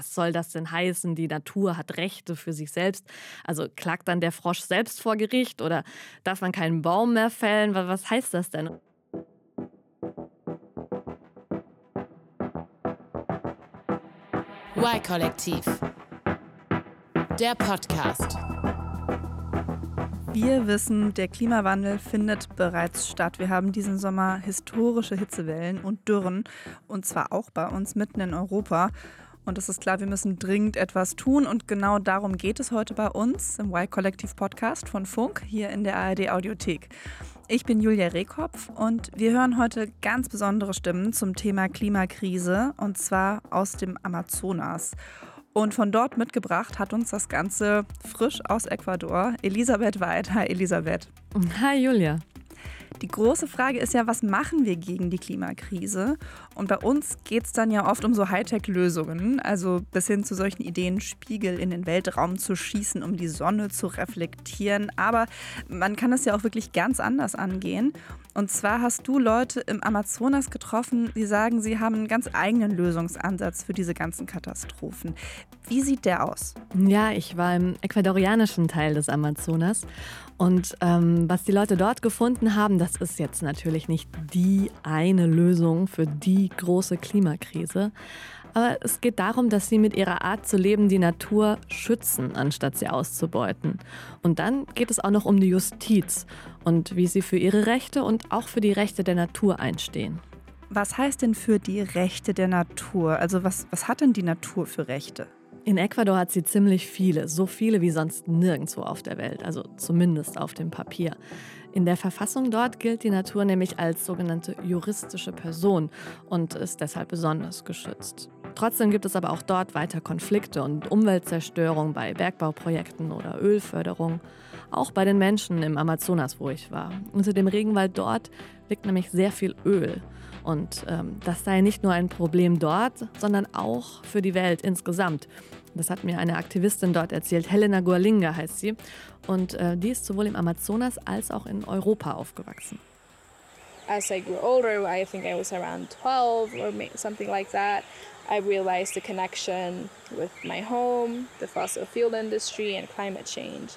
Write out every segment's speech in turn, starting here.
was soll das denn heißen? Die Natur hat Rechte für sich selbst. Also klagt dann der Frosch selbst vor Gericht oder darf man keinen Baum mehr fällen? Was heißt das denn? Y-Kollektiv. Der Podcast. Wir wissen, der Klimawandel findet bereits statt. Wir haben diesen Sommer historische Hitzewellen und Dürren, und zwar auch bei uns mitten in Europa. Und es ist klar, wir müssen dringend etwas tun. Und genau darum geht es heute bei uns im Y-Kollektiv Podcast von Funk hier in der ARD Audiothek. Ich bin Julia Rehkopf und wir hören heute ganz besondere Stimmen zum Thema Klimakrise und zwar aus dem Amazonas. Und von dort mitgebracht hat uns das Ganze frisch aus Ecuador Elisabeth Weid. Hi Elisabeth. Hi Julia. Die große Frage ist ja, was machen wir gegen die Klimakrise? Und bei uns geht es dann ja oft um so Hightech-Lösungen, also bis hin zu solchen Ideen, Spiegel in den Weltraum zu schießen, um die Sonne zu reflektieren. Aber man kann es ja auch wirklich ganz anders angehen. Und zwar hast du Leute im Amazonas getroffen, die sagen, sie haben einen ganz eigenen Lösungsansatz für diese ganzen Katastrophen. Wie sieht der aus? Ja, ich war im ecuadorianischen Teil des Amazonas und ähm, was die Leute dort gefunden haben, das ist jetzt natürlich nicht die eine Lösung für die große Klimakrise. Aber es geht darum, dass sie mit ihrer Art zu leben die Natur schützen, anstatt sie auszubeuten. Und dann geht es auch noch um die Justiz und wie sie für ihre Rechte und auch für die Rechte der Natur einstehen. Was heißt denn für die Rechte der Natur? Also was, was hat denn die Natur für Rechte? In Ecuador hat sie ziemlich viele, so viele wie sonst nirgendwo auf der Welt, also zumindest auf dem Papier. In der Verfassung dort gilt die Natur nämlich als sogenannte juristische Person und ist deshalb besonders geschützt. Trotzdem gibt es aber auch dort weiter Konflikte und Umweltzerstörung bei Bergbauprojekten oder Ölförderung. Auch bei den Menschen im Amazonas, wo ich war. Unter dem Regenwald dort liegt nämlich sehr viel Öl. Und ähm, das sei nicht nur ein Problem dort, sondern auch für die Welt insgesamt. Das hat mir eine Aktivistin dort erzählt. Helena Gualinga heißt sie. Und äh, die ist sowohl im Amazonas als auch in Europa aufgewachsen. As I grew older, I think I was around 12 or something like that, I realized the connection with my home, the fossil fuel industry and climate change.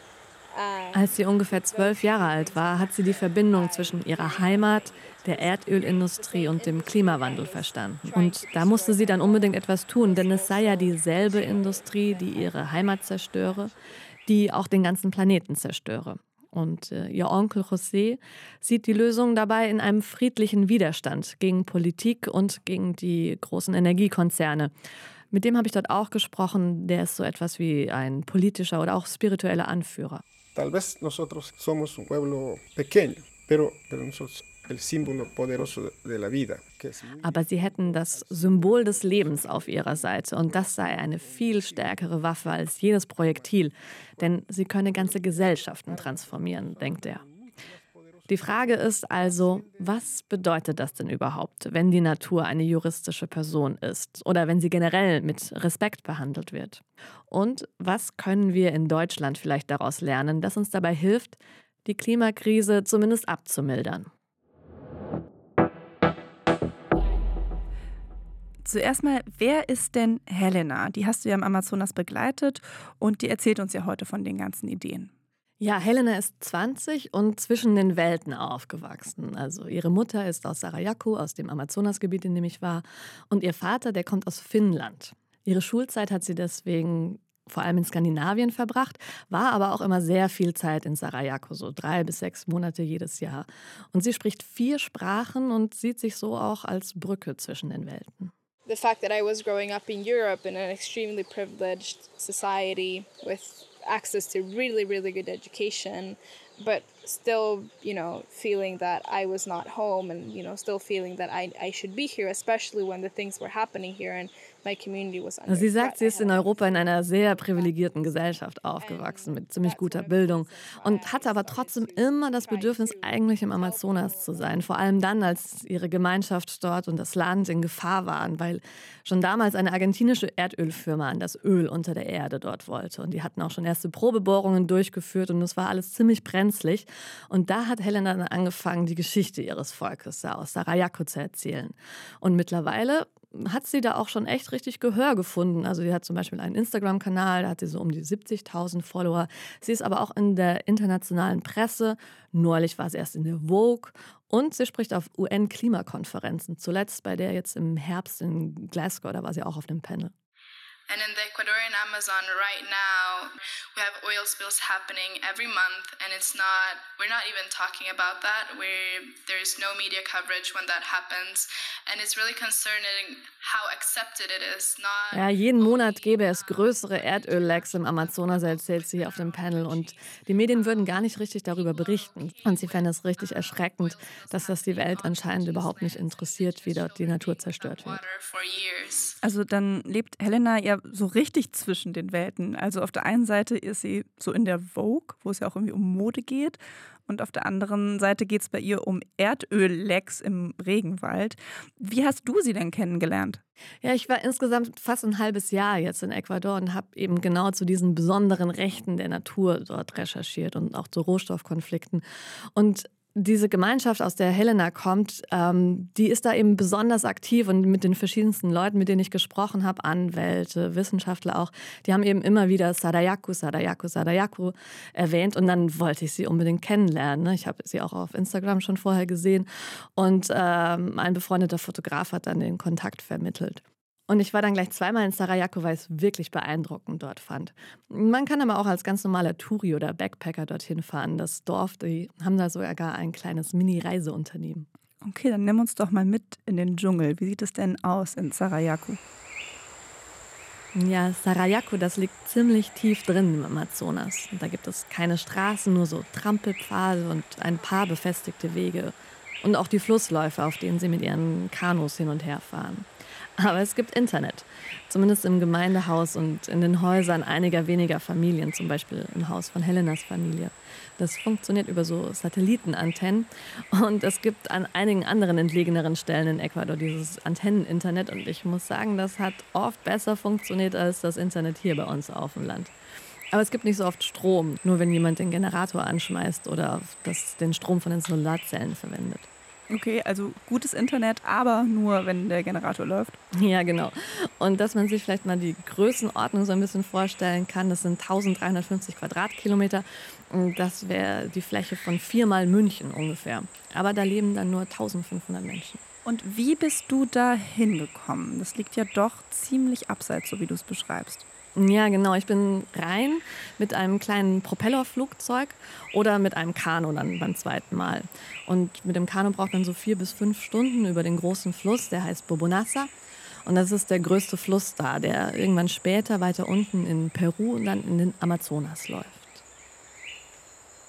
Als sie ungefähr zwölf Jahre alt war, hat sie die Verbindung zwischen ihrer Heimat, der Erdölindustrie und dem Klimawandel verstanden. Und da musste sie dann unbedingt etwas tun, denn es sei ja dieselbe Industrie, die ihre Heimat zerstöre, die auch den ganzen Planeten zerstöre. Und äh, ihr Onkel José sieht die Lösung dabei in einem friedlichen Widerstand gegen Politik und gegen die großen Energiekonzerne. Mit dem habe ich dort auch gesprochen. Der ist so etwas wie ein politischer oder auch spiritueller Anführer. Tal vez nosotros somos un pueblo pequeño, pero, nosotros aber sie hätten das Symbol des Lebens auf ihrer Seite und das sei eine viel stärkere Waffe als jedes Projektil, denn sie könne ganze Gesellschaften transformieren, denkt er. Die Frage ist also, was bedeutet das denn überhaupt, wenn die Natur eine juristische Person ist oder wenn sie generell mit Respekt behandelt wird? Und was können wir in Deutschland vielleicht daraus lernen, das uns dabei hilft, die Klimakrise zumindest abzumildern? Zuerst mal, wer ist denn Helena? Die hast du ja im Amazonas begleitet und die erzählt uns ja heute von den ganzen Ideen. Ja, Helena ist 20 und zwischen den Welten aufgewachsen. Also ihre Mutter ist aus Sarajevo, aus dem Amazonasgebiet, in dem ich war, und ihr Vater, der kommt aus Finnland. Ihre Schulzeit hat sie deswegen vor allem in Skandinavien verbracht, war aber auch immer sehr viel Zeit in Sarajevo, so drei bis sechs Monate jedes Jahr. Und sie spricht vier Sprachen und sieht sich so auch als Brücke zwischen den Welten. The fact that I was growing up in Europe in an extremely privileged society with access to really, really good education, but still, you know, feeling that I was not home and, you know, still feeling that I, I should be here, especially when the things were happening here and Sie sagt, sie ist in Europa in einer sehr privilegierten Gesellschaft aufgewachsen, mit ziemlich guter Bildung und hatte aber trotzdem immer das Bedürfnis, eigentlich im Amazonas zu sein. Vor allem dann, als ihre Gemeinschaft dort und das Land in Gefahr waren, weil schon damals eine argentinische Erdölfirma an das Öl unter der Erde dort wollte. Und die hatten auch schon erste Probebohrungen durchgeführt und es war alles ziemlich brenzlig. Und da hat Helena dann angefangen, die Geschichte ihres Volkes aus Sarajevo zu erzählen. Und mittlerweile hat sie da auch schon echt richtig Gehör gefunden. Also sie hat zum Beispiel einen Instagram-Kanal, da hat sie so um die 70.000 Follower. Sie ist aber auch in der internationalen Presse. Neulich war sie erst in der Vogue und sie spricht auf UN-Klimakonferenzen. Zuletzt bei der jetzt im Herbst in Glasgow, da war sie auch auf dem Panel. And in the Ecuadorian Amazon right now, we have oil spills happening every month, and it's not, we're not even talking about that. We're, there's no media coverage when that happens. And it's really concerning how accepted it is. Not ja, jeden Monat gäbe es größere Erdöllecks im Amazonas, erzählt sie auf dem Panel. Und die Medien würden gar nicht richtig darüber berichten. Und sie fände es richtig erschreckend, dass das die Welt anscheinend überhaupt nicht interessiert, wie dort die Natur zerstört wird. Also dann lebt Helena ja so richtig zwischen den Welten. Also auf der einen Seite ist sie so in der Vogue, wo es ja auch irgendwie um Mode geht. Und auf der anderen Seite geht es bei ihr um Erdöllecks im Regenwald. Wie hast du sie denn kennengelernt? Ja, ich war insgesamt fast ein halbes Jahr jetzt in Ecuador und habe eben genau zu diesen besonderen Rechten der Natur dort recherchiert und auch zu Rohstoffkonflikten. Und diese Gemeinschaft, aus der Helena kommt, ähm, die ist da eben besonders aktiv und mit den verschiedensten Leuten, mit denen ich gesprochen habe, Anwälte, Wissenschaftler auch, die haben eben immer wieder Sadayaku, Sadayaku, Sadayaku erwähnt und dann wollte ich sie unbedingt kennenlernen. Ne? Ich habe sie auch auf Instagram schon vorher gesehen und ähm, ein befreundeter Fotograf hat dann den Kontakt vermittelt. Und ich war dann gleich zweimal in Sarajevo, weil ich es wirklich beeindruckend dort fand. Man kann aber auch als ganz normaler Touri oder Backpacker dorthin fahren. Das Dorf, die haben da sogar gar ein kleines Mini-Reiseunternehmen. Okay, dann nimm uns doch mal mit in den Dschungel. Wie sieht es denn aus in Sarajevo? Ja, Sarajevo, das liegt ziemlich tief drin im Amazonas. Und da gibt es keine Straßen, nur so Trampelpfade und ein paar befestigte Wege. Und auch die Flussläufe, auf denen sie mit ihren Kanus hin und her fahren. Aber es gibt Internet, zumindest im Gemeindehaus und in den Häusern einiger weniger Familien, zum Beispiel im Haus von Helenas Familie. Das funktioniert über so Satellitenantennen und es gibt an einigen anderen entlegeneren Stellen in Ecuador dieses Antenneninternet und ich muss sagen, das hat oft besser funktioniert als das Internet hier bei uns auf dem Land. Aber es gibt nicht so oft Strom, nur wenn jemand den Generator anschmeißt oder das, den Strom von den Solarzellen verwendet. Okay, also gutes Internet, aber nur, wenn der Generator läuft. Ja, genau. Und dass man sich vielleicht mal die Größenordnung so ein bisschen vorstellen kann, das sind 1350 Quadratkilometer. Das wäre die Fläche von viermal München ungefähr. Aber da leben dann nur 1500 Menschen. Und wie bist du da hingekommen? Das liegt ja doch ziemlich abseits, so wie du es beschreibst. Ja, genau. Ich bin rein mit einem kleinen Propellerflugzeug oder mit einem Kanu dann beim zweiten Mal. Und mit dem Kanu braucht man so vier bis fünf Stunden über den großen Fluss, der heißt Bobonasa. Und das ist der größte Fluss da, der irgendwann später weiter unten in Peru und dann in den Amazonas läuft.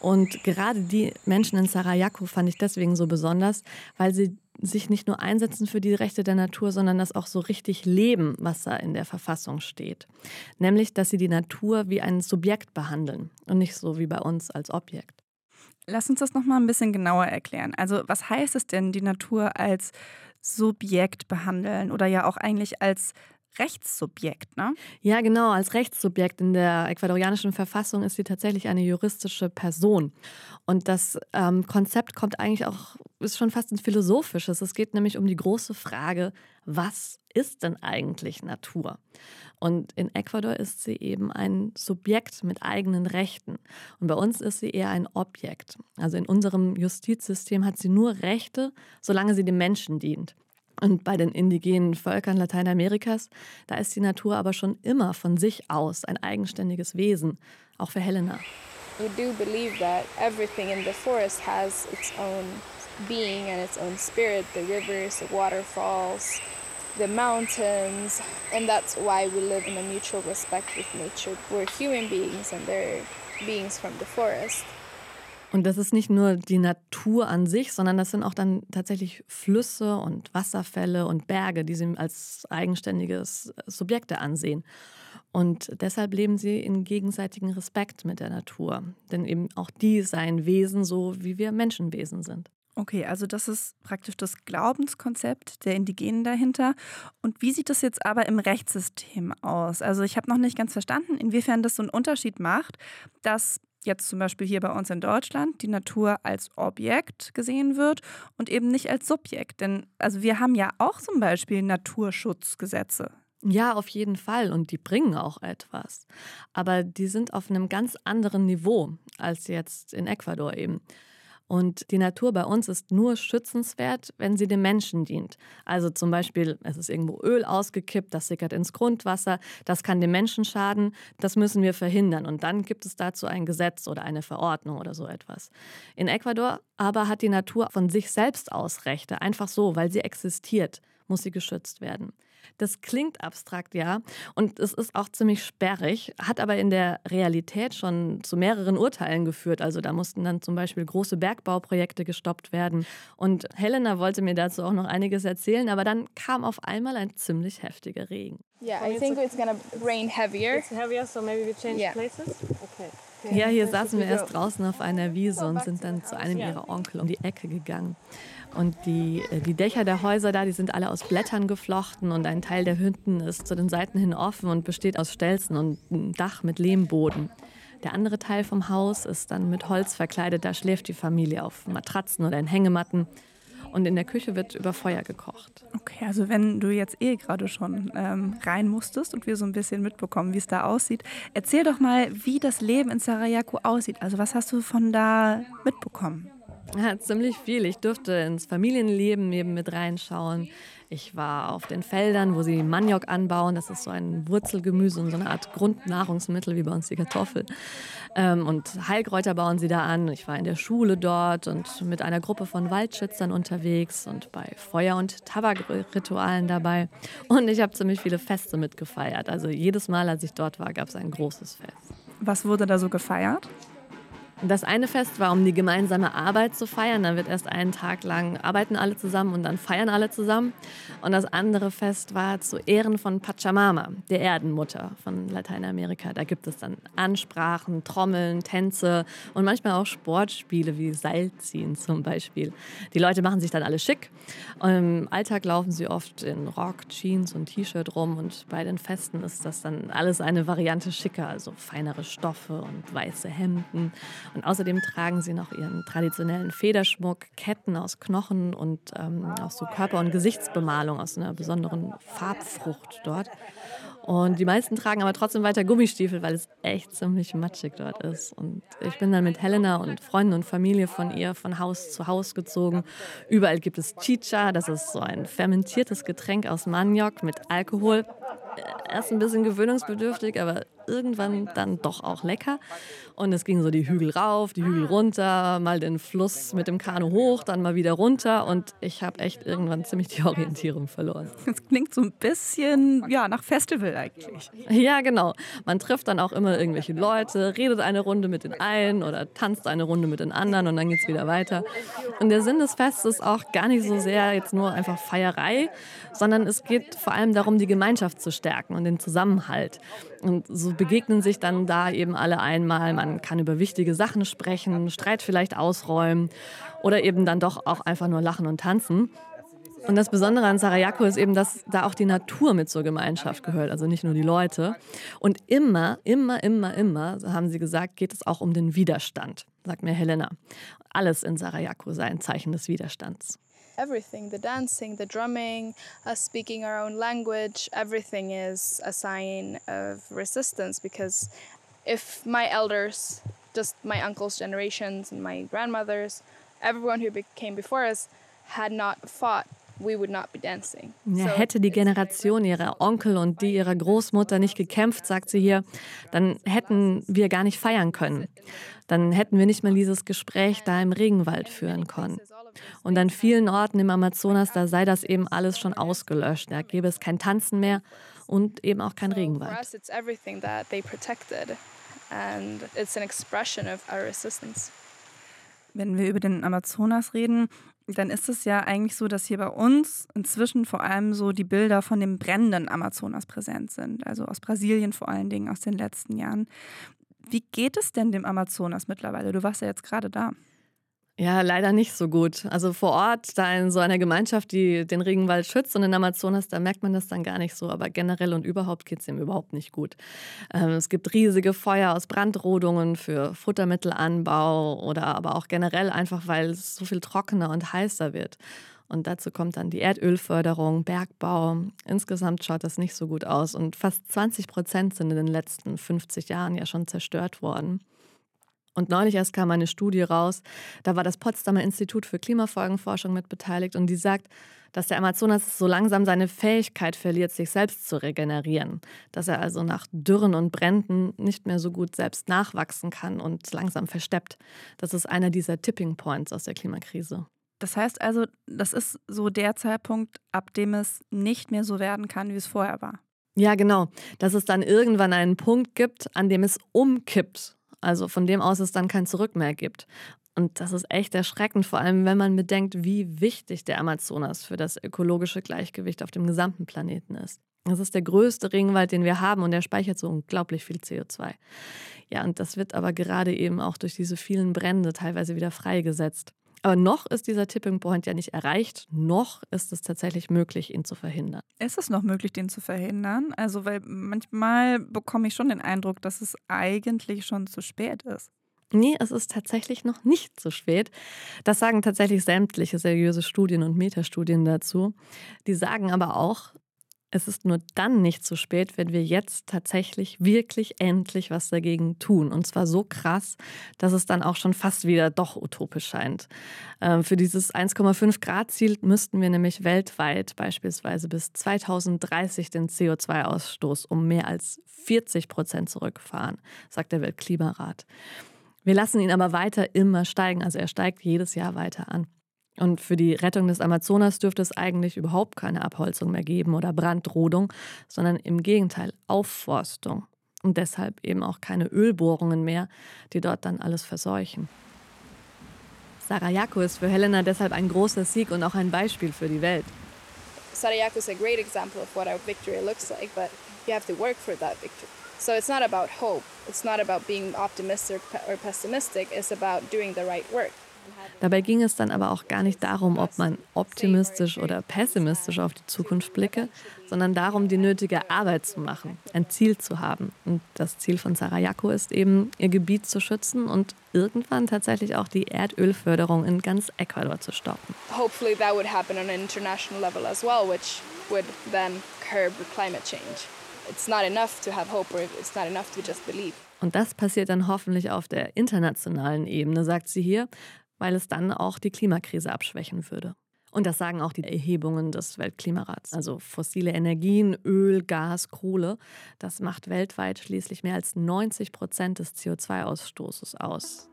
Und gerade die Menschen in Sarajevo fand ich deswegen so besonders, weil sie sich nicht nur einsetzen für die Rechte der Natur, sondern das auch so richtig leben, was da in der Verfassung steht. Nämlich, dass sie die Natur wie ein Subjekt behandeln und nicht so wie bei uns als Objekt. Lass uns das noch mal ein bisschen genauer erklären. Also, was heißt es denn, die Natur als Subjekt behandeln oder ja auch eigentlich als Rechtssubjekt, ne? Ja, genau, als Rechtssubjekt. In der ecuadorianischen Verfassung ist sie tatsächlich eine juristische Person. Und das ähm, Konzept kommt eigentlich auch, ist schon fast ein philosophisches. Es geht nämlich um die große Frage, was ist denn eigentlich Natur? Und in Ecuador ist sie eben ein Subjekt mit eigenen Rechten. Und bei uns ist sie eher ein Objekt. Also in unserem Justizsystem hat sie nur Rechte, solange sie dem Menschen dient. Und bei den indigenen Völkern Lateinamerikas, da ist die Natur aber schon immer von sich aus ein eigenständiges Wesen, auch für Helena. We do believe that everything in the forest has its own being and its own spirit, the rivers, the waterfalls, the mountains, and that's why we live in a mutual respect with nature. We're human beings and they're beings from the forest. Und das ist nicht nur die Natur an sich, sondern das sind auch dann tatsächlich Flüsse und Wasserfälle und Berge, die sie als eigenständiges Subjekte ansehen. Und deshalb leben sie in gegenseitigem Respekt mit der Natur. Denn eben auch die seien Wesen, so wie wir Menschenwesen sind. Okay, also das ist praktisch das Glaubenskonzept der Indigenen dahinter. Und wie sieht das jetzt aber im Rechtssystem aus? Also ich habe noch nicht ganz verstanden, inwiefern das so einen Unterschied macht, dass jetzt zum Beispiel hier bei uns in Deutschland die Natur als Objekt gesehen wird und eben nicht als Subjekt. Denn also wir haben ja auch zum Beispiel Naturschutzgesetze. Ja, auf jeden Fall. Und die bringen auch etwas. Aber die sind auf einem ganz anderen Niveau als jetzt in Ecuador eben. Und die Natur bei uns ist nur schützenswert, wenn sie dem Menschen dient. Also zum Beispiel, es ist irgendwo Öl ausgekippt, das sickert ins Grundwasser, das kann dem Menschen schaden, das müssen wir verhindern. Und dann gibt es dazu ein Gesetz oder eine Verordnung oder so etwas. In Ecuador aber hat die Natur von sich selbst aus Rechte, einfach so, weil sie existiert, muss sie geschützt werden. Das klingt abstrakt, ja. Und es ist auch ziemlich sperrig, hat aber in der Realität schon zu mehreren Urteilen geführt. Also da mussten dann zum Beispiel große Bergbauprojekte gestoppt werden. Und Helena wollte mir dazu auch noch einiges erzählen, aber dann kam auf einmal ein ziemlich heftiger Regen. Yeah, I think it's gonna rain heavier. It's heavier, so maybe we change Yeah. places? Okay. Ja, hier saßen wir erst draußen auf einer Wiese und sind dann zu einem ihrer Onkel um die Ecke gegangen. Und die, äh, die Dächer der Häuser da, die sind alle aus Blättern geflochten und ein Teil der Hütten ist zu den Seiten hin offen und besteht aus Stelzen und einem Dach mit Lehmboden. Der andere Teil vom Haus ist dann mit Holz verkleidet, da schläft die Familie auf Matratzen oder in Hängematten. Und in der Küche wird über Feuer gekocht. Okay, also wenn du jetzt eh gerade schon ähm, rein musstest und wir so ein bisschen mitbekommen, wie es da aussieht, erzähl doch mal, wie das Leben in Sarajevo aussieht. Also was hast du von da mitbekommen? Ja, ziemlich viel. Ich durfte ins Familienleben eben mit reinschauen. Ich war auf den Feldern, wo sie Maniok anbauen. Das ist so ein Wurzelgemüse und so eine Art Grundnahrungsmittel wie bei uns die Kartoffel. Ähm, und Heilkräuter bauen sie da an. Ich war in der Schule dort und mit einer Gruppe von Waldschützern unterwegs und bei Feuer- und Tabakritualen dabei. Und ich habe ziemlich viele Feste mitgefeiert. Also jedes Mal, als ich dort war, gab es ein großes Fest. Was wurde da so gefeiert? Das eine Fest war, um die gemeinsame Arbeit zu feiern. Da wird erst einen Tag lang arbeiten alle zusammen und dann feiern alle zusammen. Und das andere Fest war zu Ehren von Pachamama, der Erdenmutter von Lateinamerika. Da gibt es dann Ansprachen, Trommeln, Tänze und manchmal auch Sportspiele wie Seilziehen zum Beispiel. Die Leute machen sich dann alle schick. Im Alltag laufen sie oft in Rock, Jeans und T-Shirt rum und bei den Festen ist das dann alles eine Variante schicker, also feinere Stoffe und weiße Hemden. Und außerdem tragen sie noch ihren traditionellen Federschmuck, Ketten aus Knochen und ähm, auch so Körper- und Gesichtsbemalung aus einer besonderen Farbfrucht dort. Und die meisten tragen aber trotzdem weiter Gummistiefel, weil es echt ziemlich matschig dort ist. Und ich bin dann mit Helena und Freunden und Familie von ihr von Haus zu Haus gezogen. Überall gibt es Chicha, das ist so ein fermentiertes Getränk aus Maniok mit Alkohol. Erst ein bisschen gewöhnungsbedürftig, aber irgendwann dann doch auch lecker. Und es ging so die Hügel rauf, die Hügel runter, mal den Fluss mit dem Kanu hoch, dann mal wieder runter. Und ich habe echt irgendwann ziemlich die Orientierung verloren. Das klingt so ein bisschen ja, nach Festival eigentlich. Ja, genau. Man trifft dann auch immer irgendwelche Leute, redet eine Runde mit den einen oder tanzt eine Runde mit den anderen und dann geht es wieder weiter. Und der Sinn des Festes ist auch gar nicht so sehr jetzt nur einfach Feierei, sondern es geht vor allem darum, die Gemeinschaft zu stärken und den Zusammenhalt. Und so begegnen sich dann da eben alle einmal. Man kann über wichtige Sachen sprechen, Streit vielleicht ausräumen oder eben dann doch auch einfach nur lachen und tanzen. Und das Besondere an Sarajevo ist eben, dass da auch die Natur mit zur Gemeinschaft gehört, also nicht nur die Leute. Und immer, immer, immer, immer, so haben sie gesagt, geht es auch um den Widerstand, sagt mir Helena. Alles in Sarajevo sei ein Zeichen des Widerstands. Everything the dancing, the drumming, us speaking our own language, everything is a sign of resistance because if my elders, just my uncle's generations and my grandmothers, everyone who be- came before us had not fought, we would not be dancing. Ja, So hätte die Generation ihrer Onkel und die ihrer Großmutter nicht gekämpft, sagt sie hier, dann hätten wir gar nicht feiern können. Dann hätten wir nicht mal dieses Gespräch da im Regenwald führen können. Und an vielen Orten im Amazonas, da sei das eben alles schon ausgelöscht. Da gäbe es kein Tanzen mehr und eben auch kein Regenwald. us, it's everything that they protected, and it's an expression of our resistance. Wenn wir über den Amazonas reden, dann ist es ja eigentlich so, dass hier bei uns inzwischen vor allem so die Bilder von dem brennenden Amazonas präsent sind. Also aus Brasilien vor allen Dingen aus den letzten Jahren. Wie geht es denn dem Amazonas mittlerweile? Du warst ja jetzt gerade da. Ja, leider nicht so gut. Also vor Ort, da in so einer Gemeinschaft, die den Regenwald schützt und in Amazonas, da merkt man das dann gar nicht so. Aber generell und überhaupt geht es ihm überhaupt nicht gut. Ähm, es gibt riesige Feuer aus Brandrodungen für Futtermittelanbau oder aber auch generell einfach, weil es so viel trockener und heißer wird. Und dazu kommt dann die Erdölförderung, Bergbau. Insgesamt schaut das nicht so gut aus. Und fast 20 Prozent sind in den letzten 50 Jahren ja schon zerstört worden. Und neulich erst kam eine Studie raus, da war das Potsdamer Institut für Klimafolgenforschung mit beteiligt und die sagt, dass der Amazonas so langsam seine Fähigkeit verliert, sich selbst zu regenerieren. Dass er also nach Dürren und Bränden nicht mehr so gut selbst nachwachsen kann und langsam versteppt. Das ist einer dieser Tipping Points aus der Klimakrise. Das heißt also, das ist so der Zeitpunkt, ab dem es nicht mehr so werden kann, wie es vorher war. Ja, genau. Dass es dann irgendwann einen Punkt gibt, an dem es umkippt also von dem aus es dann kein Zurück mehr gibt. Und das ist echt erschreckend, vor allem wenn man bedenkt, wie wichtig der Amazonas für das ökologische Gleichgewicht auf dem gesamten Planeten ist. Das ist der größte Regenwald, den wir haben und der speichert so unglaublich viel CO2. Ja, und das wird aber gerade eben auch durch diese vielen Brände teilweise wieder freigesetzt. Aber noch ist dieser Tipping Point ja nicht erreicht, noch ist es tatsächlich möglich, ihn zu verhindern. Ist es noch möglich, den zu verhindern? Also, weil manchmal bekomme ich schon den Eindruck, dass es eigentlich schon zu spät ist. Nee, es ist tatsächlich noch nicht zu spät. Das sagen tatsächlich sämtliche seriöse Studien und Metastudien dazu. Die sagen aber auch, es ist nur dann nicht zu spät, wenn wir jetzt tatsächlich wirklich endlich was dagegen tun. Und zwar so krass, dass es dann auch schon fast wieder doch utopisch scheint. Ähm, für dieses 1,5 Grad Ziel müssten wir nämlich weltweit beispielsweise bis 2030 den CO2-Ausstoß um mehr als 40 Prozent zurückfahren, sagt der Weltklimarat. Wir lassen ihn aber weiter immer steigen, also er steigt jedes Jahr weiter an. Und für die Rettung des Amazonas dürfte es eigentlich überhaupt keine Abholzung mehr geben oder Brandrodung, sondern im Gegenteil Aufforstung. Und deshalb eben auch keine Ölbohrungen mehr, die dort dann alles verseuchen. Sarayaku ist für Helena deshalb ein großer Sieg und auch ein Beispiel für die Welt. Sarayaku is a great example of what our victory looks like, but you have to work for that victory. So it's not about hope. It's not about being optimistic or pessimistic. It's about doing the right work. Dabei ging es dann aber auch gar nicht darum, ob man optimistisch oder pessimistisch auf die Zukunft blicke, sondern darum, die nötige Arbeit zu machen, ein Ziel zu haben. Und das Ziel von Sarajevo ist eben, ihr Gebiet zu schützen und irgendwann tatsächlich auch die Erdölförderung in ganz Ecuador zu stoppen. Hopefully that would happen on an international level as well, which would then curb climate change. It's not enough to have hope or it's not enough to just believe. Und das passiert dann hoffentlich auf der internationalen Ebene, sagt sie hier, weil es dann auch die Klimakrise abschwächen würde. Und das sagen auch die Erhebungen des Weltklimarats. Also fossile Energien, Öl, Gas, Kohle, das macht weltweit schließlich mehr als 90 Prozent des CO2-Ausstoßes aus.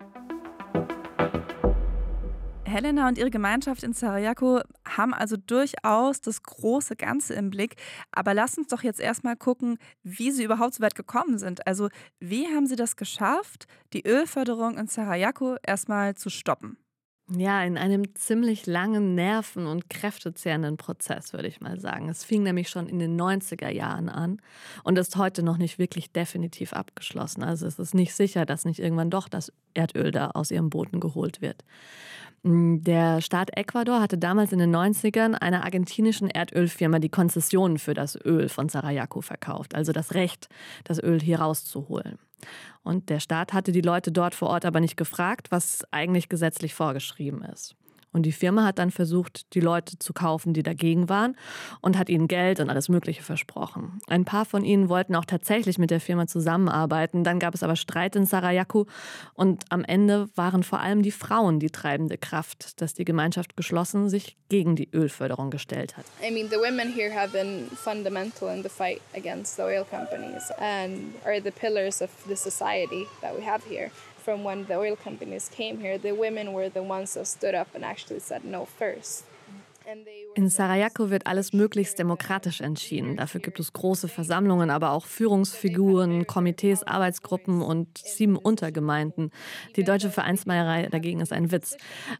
Helena und ihre Gemeinschaft in Sarajevo haben also durchaus das große Ganze im Blick. Aber lass uns doch jetzt erstmal gucken, wie sie überhaupt so weit gekommen sind. Also, wie haben sie das geschafft, die Ölförderung in Sarajevo erstmal zu stoppen? Ja, in einem ziemlich langen, nerven- und kräftezehrenden Prozess, würde ich mal sagen. Es fing nämlich schon in den 90er Jahren an und ist heute noch nicht wirklich definitiv abgeschlossen. Also es ist nicht sicher, dass nicht irgendwann doch das Erdöl da aus ihrem Boden geholt wird. Mm, der Staat Ecuador hatte damals in den 90ern einer argentinischen Erdölfirma die Konzessionen für das Öl von Sarajevo verkauft, also das Recht, das Öl hier rauszuholen. Und der Staat hatte die Leute dort vor Ort aber nicht gefragt, was eigentlich gesetzlich vorgeschrieben ist. Und die Firma hat dann versucht, die Leute zu kaufen, die dagegen waren und hat ihnen Geld und alles Mögliche versprochen. Ein paar von ihnen wollten auch tatsächlich mit der Firma zusammenarbeiten. Dann gab es aber Streit in Sarajevo und am Ende waren vor allem die Frauen die treibende Kraft, dass die Gemeinschaft geschlossen sich gegen die Ölförderung gestellt hat. I mean, the women here have been fundamental in the fight against the oil companies and are the pillars of the society that we have here. From when the oil companies came here, the women were the ones that stood up and actually said no first. In Sarajevo wird alles möglichst demokratisch entschieden. Dafür gibt es große Versammlungen, aber auch Führungsfiguren, Komitees, Arbeitsgruppen und sieben Untergemeinden. Die deutsche Vereinsmeierei dagegen ist ein Witz.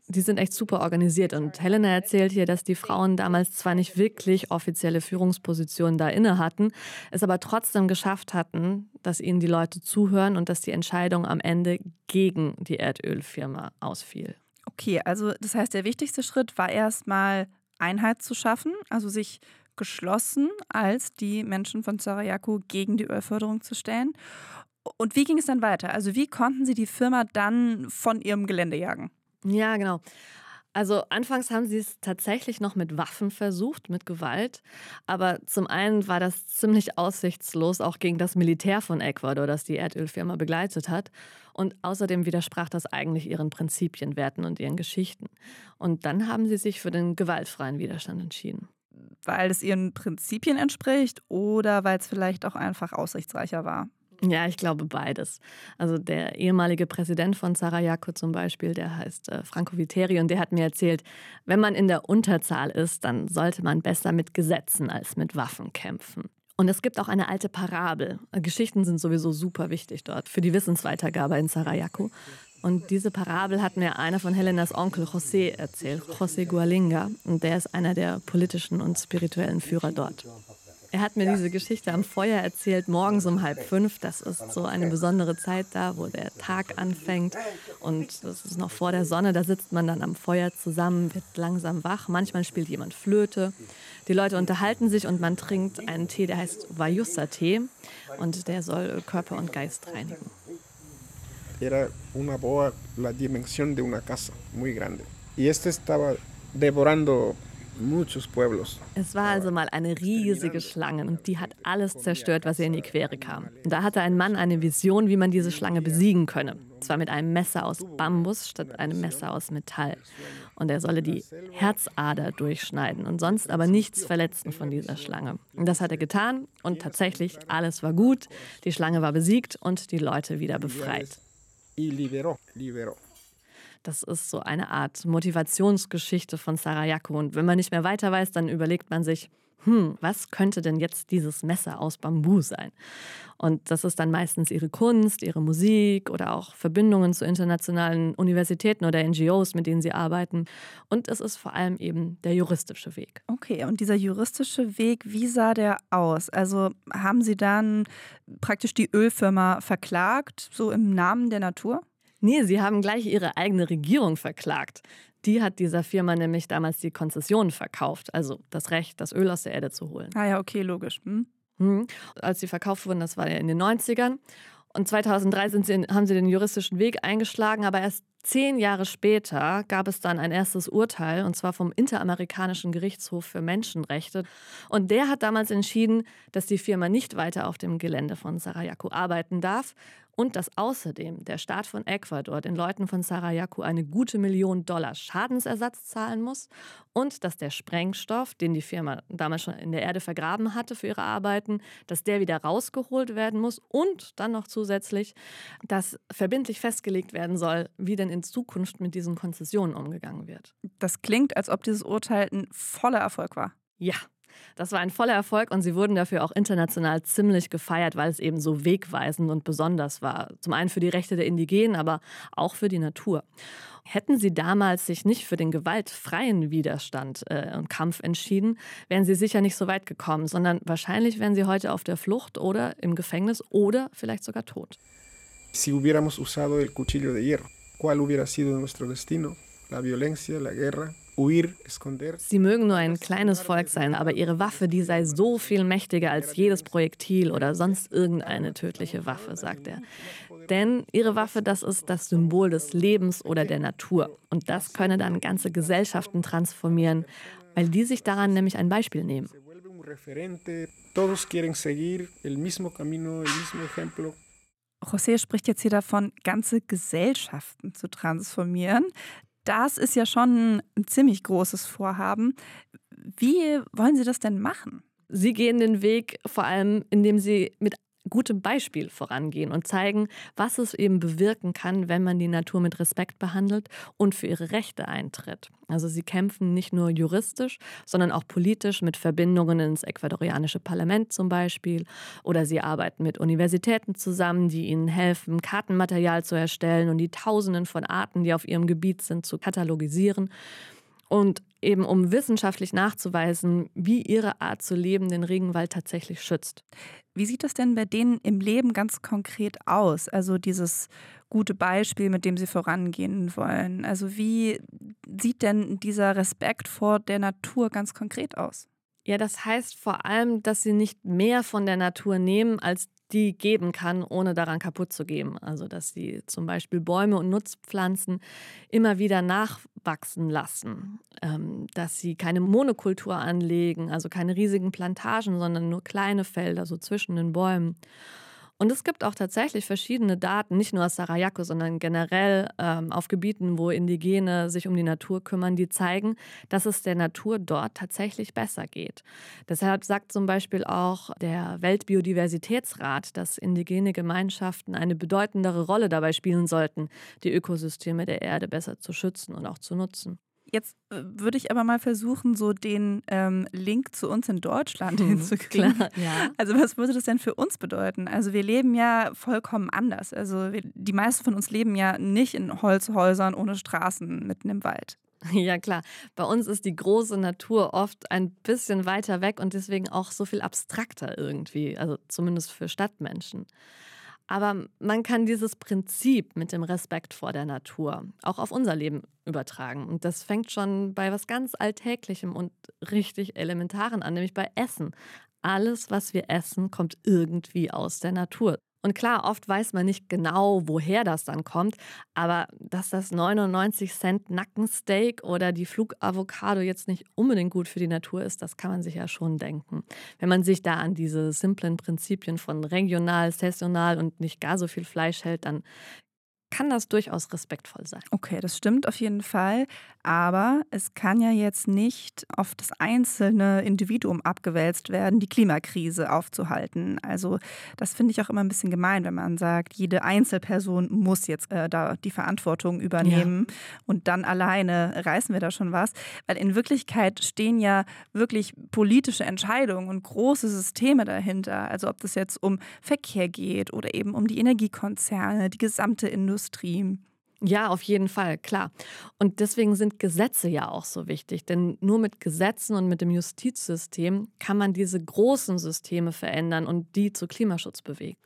Die sind echt super organisiert und Helena erzählt hier, dass die Frauen damals zwar nicht wirklich offizielle Führungspositionen da inne hatten, es aber trotzdem geschafft hatten, dass ihnen die Leute zuhören und dass die Entscheidung am Ende gegen die Erdölfirma ausfiel. Okay, also das heißt, der wichtigste Schritt war erstmal Einheit zu schaffen, also sich geschlossen als die Menschen von Sarajevo gegen die Ölförderung zu stellen. Und wie ging es dann weiter? Also wie konnten Sie die Firma dann von ihrem Gelände jagen? Ja, genau. Also anfangs haben sie es tatsächlich noch mit Waffen versucht, mit Gewalt. Aber zum einen war das ziemlich aussichtslos, auch gegen das Militär von Ecuador, das die Erdölfirma begleitet hat. Und außerdem widersprach das eigentlich ihren Prinzipien, Werten und ihren Geschichten. Und dann haben sie sich für den gewaltfreien Widerstand entschieden. Weil es ihren Prinzipien entspricht oder weil es vielleicht auch einfach aussichtsreicher war? Ja, ich glaube beides. Also der ehemalige Präsident von Sarajevo zum Beispiel, der heißt äh, Franco Viteri und der hat mir erzählt, wenn man in der Unterzahl ist, dann sollte man besser mit Gesetzen als mit Waffen kämpfen. Und es gibt auch eine alte Parabel. Geschichten sind sowieso super wichtig dort für die Wissensweitergabe in Sarajevo. Und diese Parabel hat mir einer von Helenas Onkel José erzählt, José Gualinga. Und der ist einer der politischen und spirituellen Führer dort. Er hat mir diese Geschichte am Feuer erzählt, morgens um halb fünf. Das ist so eine besondere Zeit da, wo der Tag anfängt. Und das ist noch vor der Sonne. Da sitzt man dann am Feuer zusammen, wird langsam wach. Manchmal spielt jemand Flöte. Die Leute unterhalten sich und man trinkt einen Tee, der heißt Vayussa-Tee. Und der soll Körper und Geist reinigen. Era una boa la dimensión de una casa muy grande. Y este estaba devorando muchos pueblos. Es war also mal eine riesige Schlange und die hat alles zerstört, was ihr in die Quere kam. Und da hatte ein Mann eine Vision, wie man diese Schlange besiegen könne. Zwar mit einem Messer aus Bambus statt einem Messer aus Metall. Und er solle die Herzader durchschneiden und sonst aber nichts verletzen von dieser Schlange. Und das hat er getan und tatsächlich alles war gut. Die Schlange war besiegt und die Leute wieder befreit. Y liberó, liberó. Das ist so eine Art Motivationsgeschichte von Sarajevo. Und wenn man nicht mehr weiter weiß, dann überlegt man sich, hm, was könnte denn jetzt dieses Messer aus Bambu sein? Und das ist dann meistens ihre Kunst, ihre Musik oder auch Verbindungen zu internationalen Universitäten oder NGOs, mit denen sie arbeiten. Und es ist vor allem eben der juristische Weg. Okay, und dieser juristische Weg, wie sah der aus? Also haben Sie dann praktisch die Ölfirma verklagt, so im Namen der Natur? Nee, sie haben gleich ihre eigene Regierung verklagt. Die hat dieser Firma nämlich damals die Konzession verkauft, also das Recht, das Öl aus der Erde zu holen. Ah ja, okay, logisch. Hm? Hm. Als sie verkauft wurden, das war ja in den 90ern. Und 2003 sie, haben sie den juristischen Weg eingeschlagen, aber erst zehn Jahre später gab es dann ein erstes Urteil, und zwar vom Interamerikanischen Gerichtshof für Menschenrechte. Und der hat damals entschieden, dass die Firma nicht weiter auf dem Gelände von Sarajevo arbeiten darf und dass außerdem der Staat von Ecuador den Leuten von Sarajevo eine gute Million Dollar Schadensersatz zahlen muss und dass der Sprengstoff, den die Firma damals schon in der Erde vergraben hatte für ihre Arbeiten, dass der wieder rausgeholt werden muss und dann noch zusätzlich, dass verbindlich festgelegt werden soll, wie denn in Zukunft mit diesen Konzessionen umgegangen wird. Das klingt, als ob dieses Urteil ein voller Erfolg war. Ja, das war ein voller Erfolg und sie wurden dafür auch international ziemlich gefeiert, weil es eben so wegweisend und besonders war. Zum einen für die Rechte der Indigenen, aber auch für die Natur. Hätten sie damals sich nicht für den gewaltfreien Widerstand äh, und Kampf entschieden, wären sie sicher nicht so weit gekommen, sondern wahrscheinlich wären sie heute auf der Flucht oder im Gefängnis oder vielleicht sogar tot. Si hubiéramos usado el cuchillo de hierro, ¿cuál hubiera sido nuestro destino? La violencia, la guerra, Sie mögen nur ein kleines Volk sein, aber ihre Waffe, die sei so viel mächtiger als jedes Projektil oder sonst irgendeine tödliche Waffe, sagt er. Denn ihre Waffe, das ist das Symbol des Lebens oder der Natur. Und das könne dann ganze Gesellschaften transformieren, weil die sich daran nämlich ein Beispiel nehmen. José spricht jetzt hier davon, ganze Gesellschaften zu transformieren das ist ja schon ein ziemlich großes Vorhaben. Wie wollen Sie das denn machen? Sie gehen den Weg vor allem, indem Sie mit gutem Beispiel vorangehen und zeigen, was es eben bewirken kann, wenn man die Natur mit Respekt behandelt und für ihre Rechte eintritt. Also sie kämpfen nicht nur juristisch, sondern auch politisch mit Verbindungen ins ecuadorianische Parlament zum Beispiel. Oder sie arbeiten mit Universitäten zusammen, die ihnen helfen, Kartenmaterial zu erstellen und die Tausenden von Arten, die auf ihrem Gebiet sind, zu katalogisieren und eben um wissenschaftlich nachzuweisen, wie ihre Art zu leben den Regenwald tatsächlich schützt. Wie sieht das denn bei denen im Leben ganz konkret aus? Also dieses gute Beispiel, mit dem Sie vorangehen wollen? Also wie sieht denn dieser Respekt vor der Natur ganz konkret aus? Ja, das heißt vor allem, dass sie nicht mehr von der Natur nehmen, als die geben kann, ohne daran kaputt zu gehen. Also dass sie zum Beispiel Bäume und Nutzpflanzen immer wieder nachwachsen lassen, ähm, dass sie keine Monokultur anlegen, also keine riesigen Plantagen, sondern nur kleine Felder so zwischen den Bäumen. Und es gibt auch tatsächlich verschiedene Daten, nicht nur aus Sarajevo, sondern generell ähm, auf Gebieten, wo Indigene sich um die Natur kümmern, die zeigen, dass es der Natur dort tatsächlich besser geht. Deshalb sagt zum Beispiel auch der Weltbiodiversitätsrat, dass indigene Gemeinschaften eine bedeutendere Rolle dabei spielen sollten, die Ökosysteme der Erde besser zu schützen und auch zu nutzen. Jetzt äh, würde ich aber mal versuchen, so den ähm, Link zu uns in Deutschland hm, hinzukriegen. Klar, ja. Also was würde das denn für uns bedeuten? Also wir leben ja vollkommen anders. Also wir, die meisten von uns leben ja nicht in Holzhäusern ohne Straßen mitten im Wald. Ja klar, bei uns ist die große Natur oft ein bisschen weiter weg und deswegen auch so viel abstrakter irgendwie, also zumindest für Stadtmenschen. Aber man kann dieses Prinzip mit dem Respekt vor der Natur auch auf unser Leben übertragen. Und das fängt schon bei was ganz Alltäglichem und richtig Elementaren an, nämlich bei Essen. Alles, was wir essen, kommt irgendwie aus der Natur. Und klar, oft weiß man nicht genau, woher das dann kommt, aber dass das 99 Cent Nackensteak oder die Flugavocado jetzt nicht unbedingt gut für die Natur ist, das kann man sich ja schon denken. Wenn man sich da an diese simplen Prinzipien von regional, saisonal und nicht gar so viel Fleisch hält, dann kann das durchaus respektvoll sein. Okay, das stimmt auf jeden Fall. Aber es kann ja jetzt nicht auf das einzelne Individuum abgewälzt werden, die Klimakrise aufzuhalten. Also das finde ich auch immer ein bisschen gemein, wenn man sagt, jede Einzelperson muss jetzt äh, da die Verantwortung übernehmen ja. und dann alleine reißen wir da schon was. Weil in Wirklichkeit stehen ja wirklich politische Entscheidungen und große Systeme dahinter. Also ob das jetzt um Verkehr geht oder eben um die Energiekonzerne, die gesamte Industrie. Ja, auf jeden Fall, klar. Und deswegen sind Gesetze ja auch so wichtig, denn nur mit Gesetzen und mit dem Justizsystem kann man diese großen Systeme verändern und die zu Klimaschutz bewegen.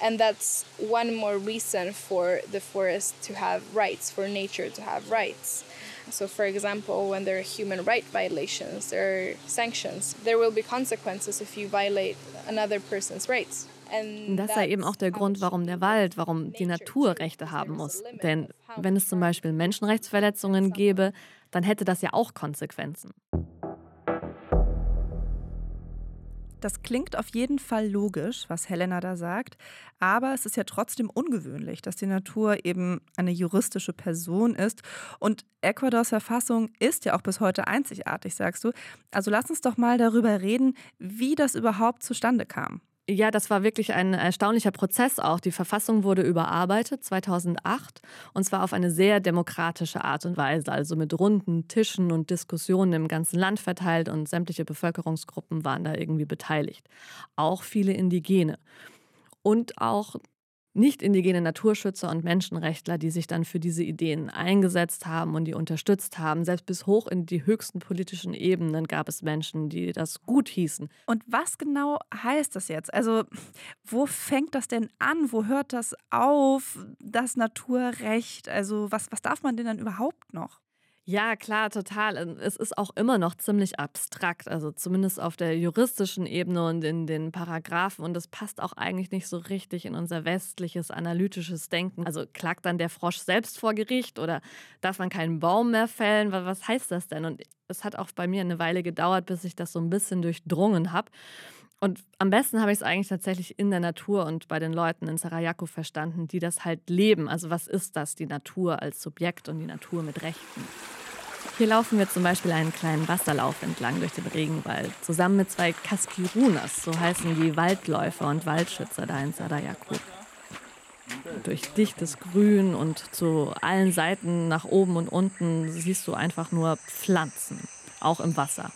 And that's one more reason for the forest to have rights, for nature to have rights. So, for example, when there are human right violations, there are sanctions. There will be consequences if you violate another person's rights. Das sei eben auch der Grund, warum der Wald, warum die Natur Rechte haben muss. Denn wenn es zum Beispiel Menschenrechtsverletzungen gäbe, dann hätte das ja auch Konsequenzen. Das klingt auf jeden Fall logisch, was Helena da sagt, aber es ist ja trotzdem ungewöhnlich, dass die Natur eben eine juristische Person ist. Und Ecuadors Verfassung ist ja auch bis heute einzigartig, sagst du. Also lass uns doch mal darüber reden, wie das überhaupt zustande kam. Ja, das war wirklich ein erstaunlicher Prozess auch. Die Verfassung wurde überarbeitet 2008 und zwar auf eine sehr demokratische Art und Weise, also mit runden Tischen und Diskussionen im ganzen Land verteilt und sämtliche Bevölkerungsgruppen waren da irgendwie beteiligt. Auch viele Indigene. Und auch nicht indigene Naturschützer und Menschenrechtler, die sich dann für diese Ideen eingesetzt haben und die unterstützt haben. Selbst bis hoch in die höchsten politischen Ebenen gab es Menschen, die das gut hießen. Und was genau heißt das jetzt? Also, wo fängt das denn an? Wo hört das auf, das Naturrecht? Also, was, was darf man denn dann überhaupt noch? Ja, klar, total. Es ist auch immer noch ziemlich abstrakt, also zumindest auf der juristischen Ebene und in den Paragraphen. Und das passt auch eigentlich nicht so richtig in unser westliches analytisches Denken. Also klagt dann der Frosch selbst vor Gericht oder darf man keinen Baum mehr fällen? Was heißt das denn? Und es hat auch bei mir eine Weile gedauert, bis ich das so ein bisschen durchdrungen habe. Und am besten habe ich es eigentlich tatsächlich in der Natur und bei den Leuten in Sarajevo verstanden, die das halt leben. Also was ist das, die Natur als Subjekt und die Natur mit Rechten? Hier laufen wir zum Beispiel einen kleinen Wasserlauf entlang durch den Regenwald, zusammen mit zwei Kaskirunas, so heißen die Waldläufer und Waldschützer da in Sarajevo. Durch dichtes Grün und zu allen Seiten nach oben und unten siehst du einfach nur Pflanzen, auch im Wasser.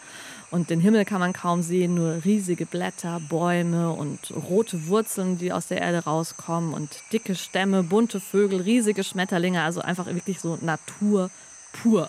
Und den Himmel kann man kaum sehen, nur riesige Blätter, Bäume und rote Wurzeln, die aus der Erde rauskommen und dicke Stämme, bunte Vögel, riesige Schmetterlinge, also einfach wirklich so Natur pur.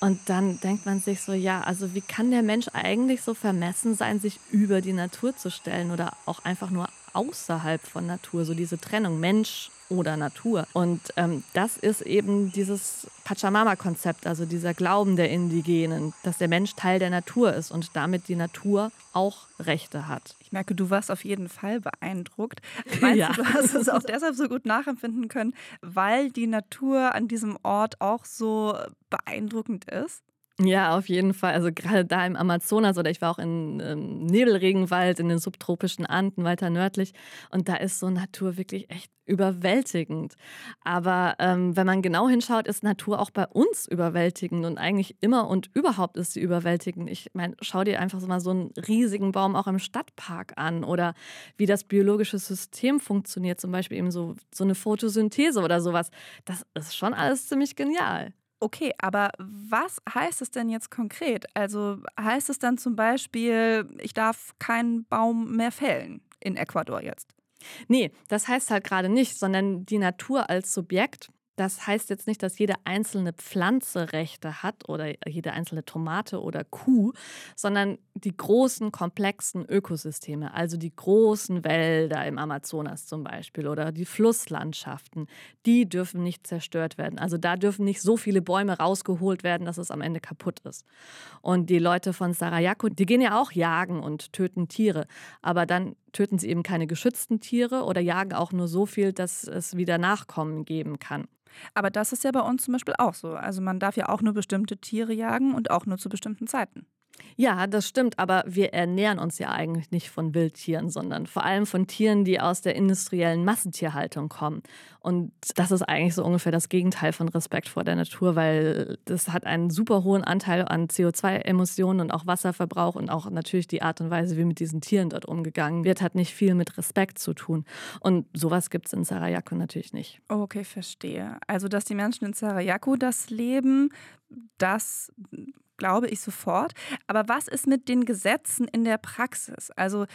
Und dann denkt man sich so, ja, also wie kann der Mensch eigentlich so vermessen sein, sich über die Natur zu stellen oder auch einfach nur außerhalb von Natur, so diese Trennung Mensch oder Natur. Und ähm, das ist eben dieses Pachamama-Konzept, also dieser Glauben der Indigenen, dass der Mensch Teil der Natur ist und damit die Natur auch Rechte hat. Ich merke, du warst auf jeden Fall beeindruckt. Meinst ja. du, du hast es auch deshalb so gut nachempfinden können, weil die Natur an diesem Ort auch so beeindruckend ist? Ja, auf jeden Fall. Also gerade da im Amazonas oder ich war auch in ähm, Nebelregenwald, in den subtropischen Anden weiter nördlich und da ist so Natur wirklich echt überwältigend. Aber ähm, wenn man genau hinschaut, ist Natur auch bei uns überwältigend und eigentlich immer und überhaupt ist sie überwältigend. Ich meine, schau dir einfach so mal so einen riesigen Baum auch im Stadtpark an oder wie das biologische System funktioniert, zum Beispiel eben so, so eine Photosynthese oder sowas. Das ist schon alles ziemlich genial. Okay, aber was heißt es denn jetzt konkret? Also heißt es dann zum Beispiel, ich darf keinen Baum mehr fällen in Ecuador jetzt? Nee, das heißt halt gerade nicht, sondern die Natur als Subjekt das heißt jetzt nicht, dass jede einzelne Pflanze Rechte hat oder jede einzelne Tomate oder Kuh, sondern die großen, komplexen Ökosysteme, also die großen Wälder im Amazonas zum Beispiel oder die Flusslandschaften, die dürfen nicht zerstört werden. Also da dürfen nicht so viele Bäume rausgeholt werden, dass es am Ende kaputt ist. Und die Leute von Sarayaku, die gehen ja auch jagen und töten Tiere, aber dann töten sie eben keine geschützten Tiere oder jagen auch nur so viel, dass es wieder Nachkommen geben kann. Aber das ist ja bei uns zum Beispiel auch so. Also man darf ja auch nur bestimmte Tiere jagen und auch nur zu bestimmten Zeiten. Ja, das stimmt, aber wir ernähren uns ja eigentlich nicht von Wildtieren, sondern vor allem von Tieren, die aus der industriellen Massentierhaltung kommen. Und das ist eigentlich so ungefähr das Gegenteil von Respekt vor der Natur, weil das hat einen super hohen Anteil an CO2-Emissionen und auch Wasserverbrauch und auch natürlich die Art und Weise, wie mit diesen Tieren dort umgegangen wird, hat nicht viel mit Respekt zu tun. Und sowas gibt es in Sarayaku natürlich nicht. Okay, verstehe. Also, dass die Menschen in Sarayaku das leben, das glaube ich sofort. Aber was ist mit den Gesetzen in der Praxis? Also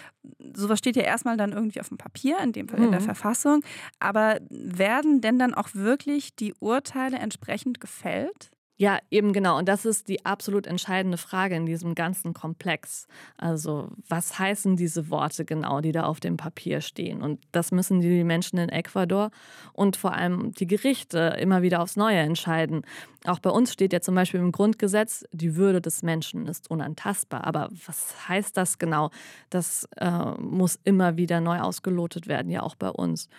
sowas steht ja erstmal dann irgendwie auf dem Papier, in dem Fall in der mhm. Verfassung. Aber werden denn dann auch wirklich die Urteile entsprechend gefällt? Ja, eben genau. Und das ist die absolut entscheidende Frage in diesem ganzen Komplex. Also, was heißen diese Worte genau, die da auf dem Papier stehen? Und das müssen die Menschen in Ecuador und vor allem die Gerichte immer wieder aufs Neue entscheiden. Auch bei uns steht ja zum Beispiel im Grundgesetz, die Würde des Menschen ist unantastbar. Aber was heißt das genau? Das äh, muss immer wieder neu ausgelotet werden, ja auch bei uns.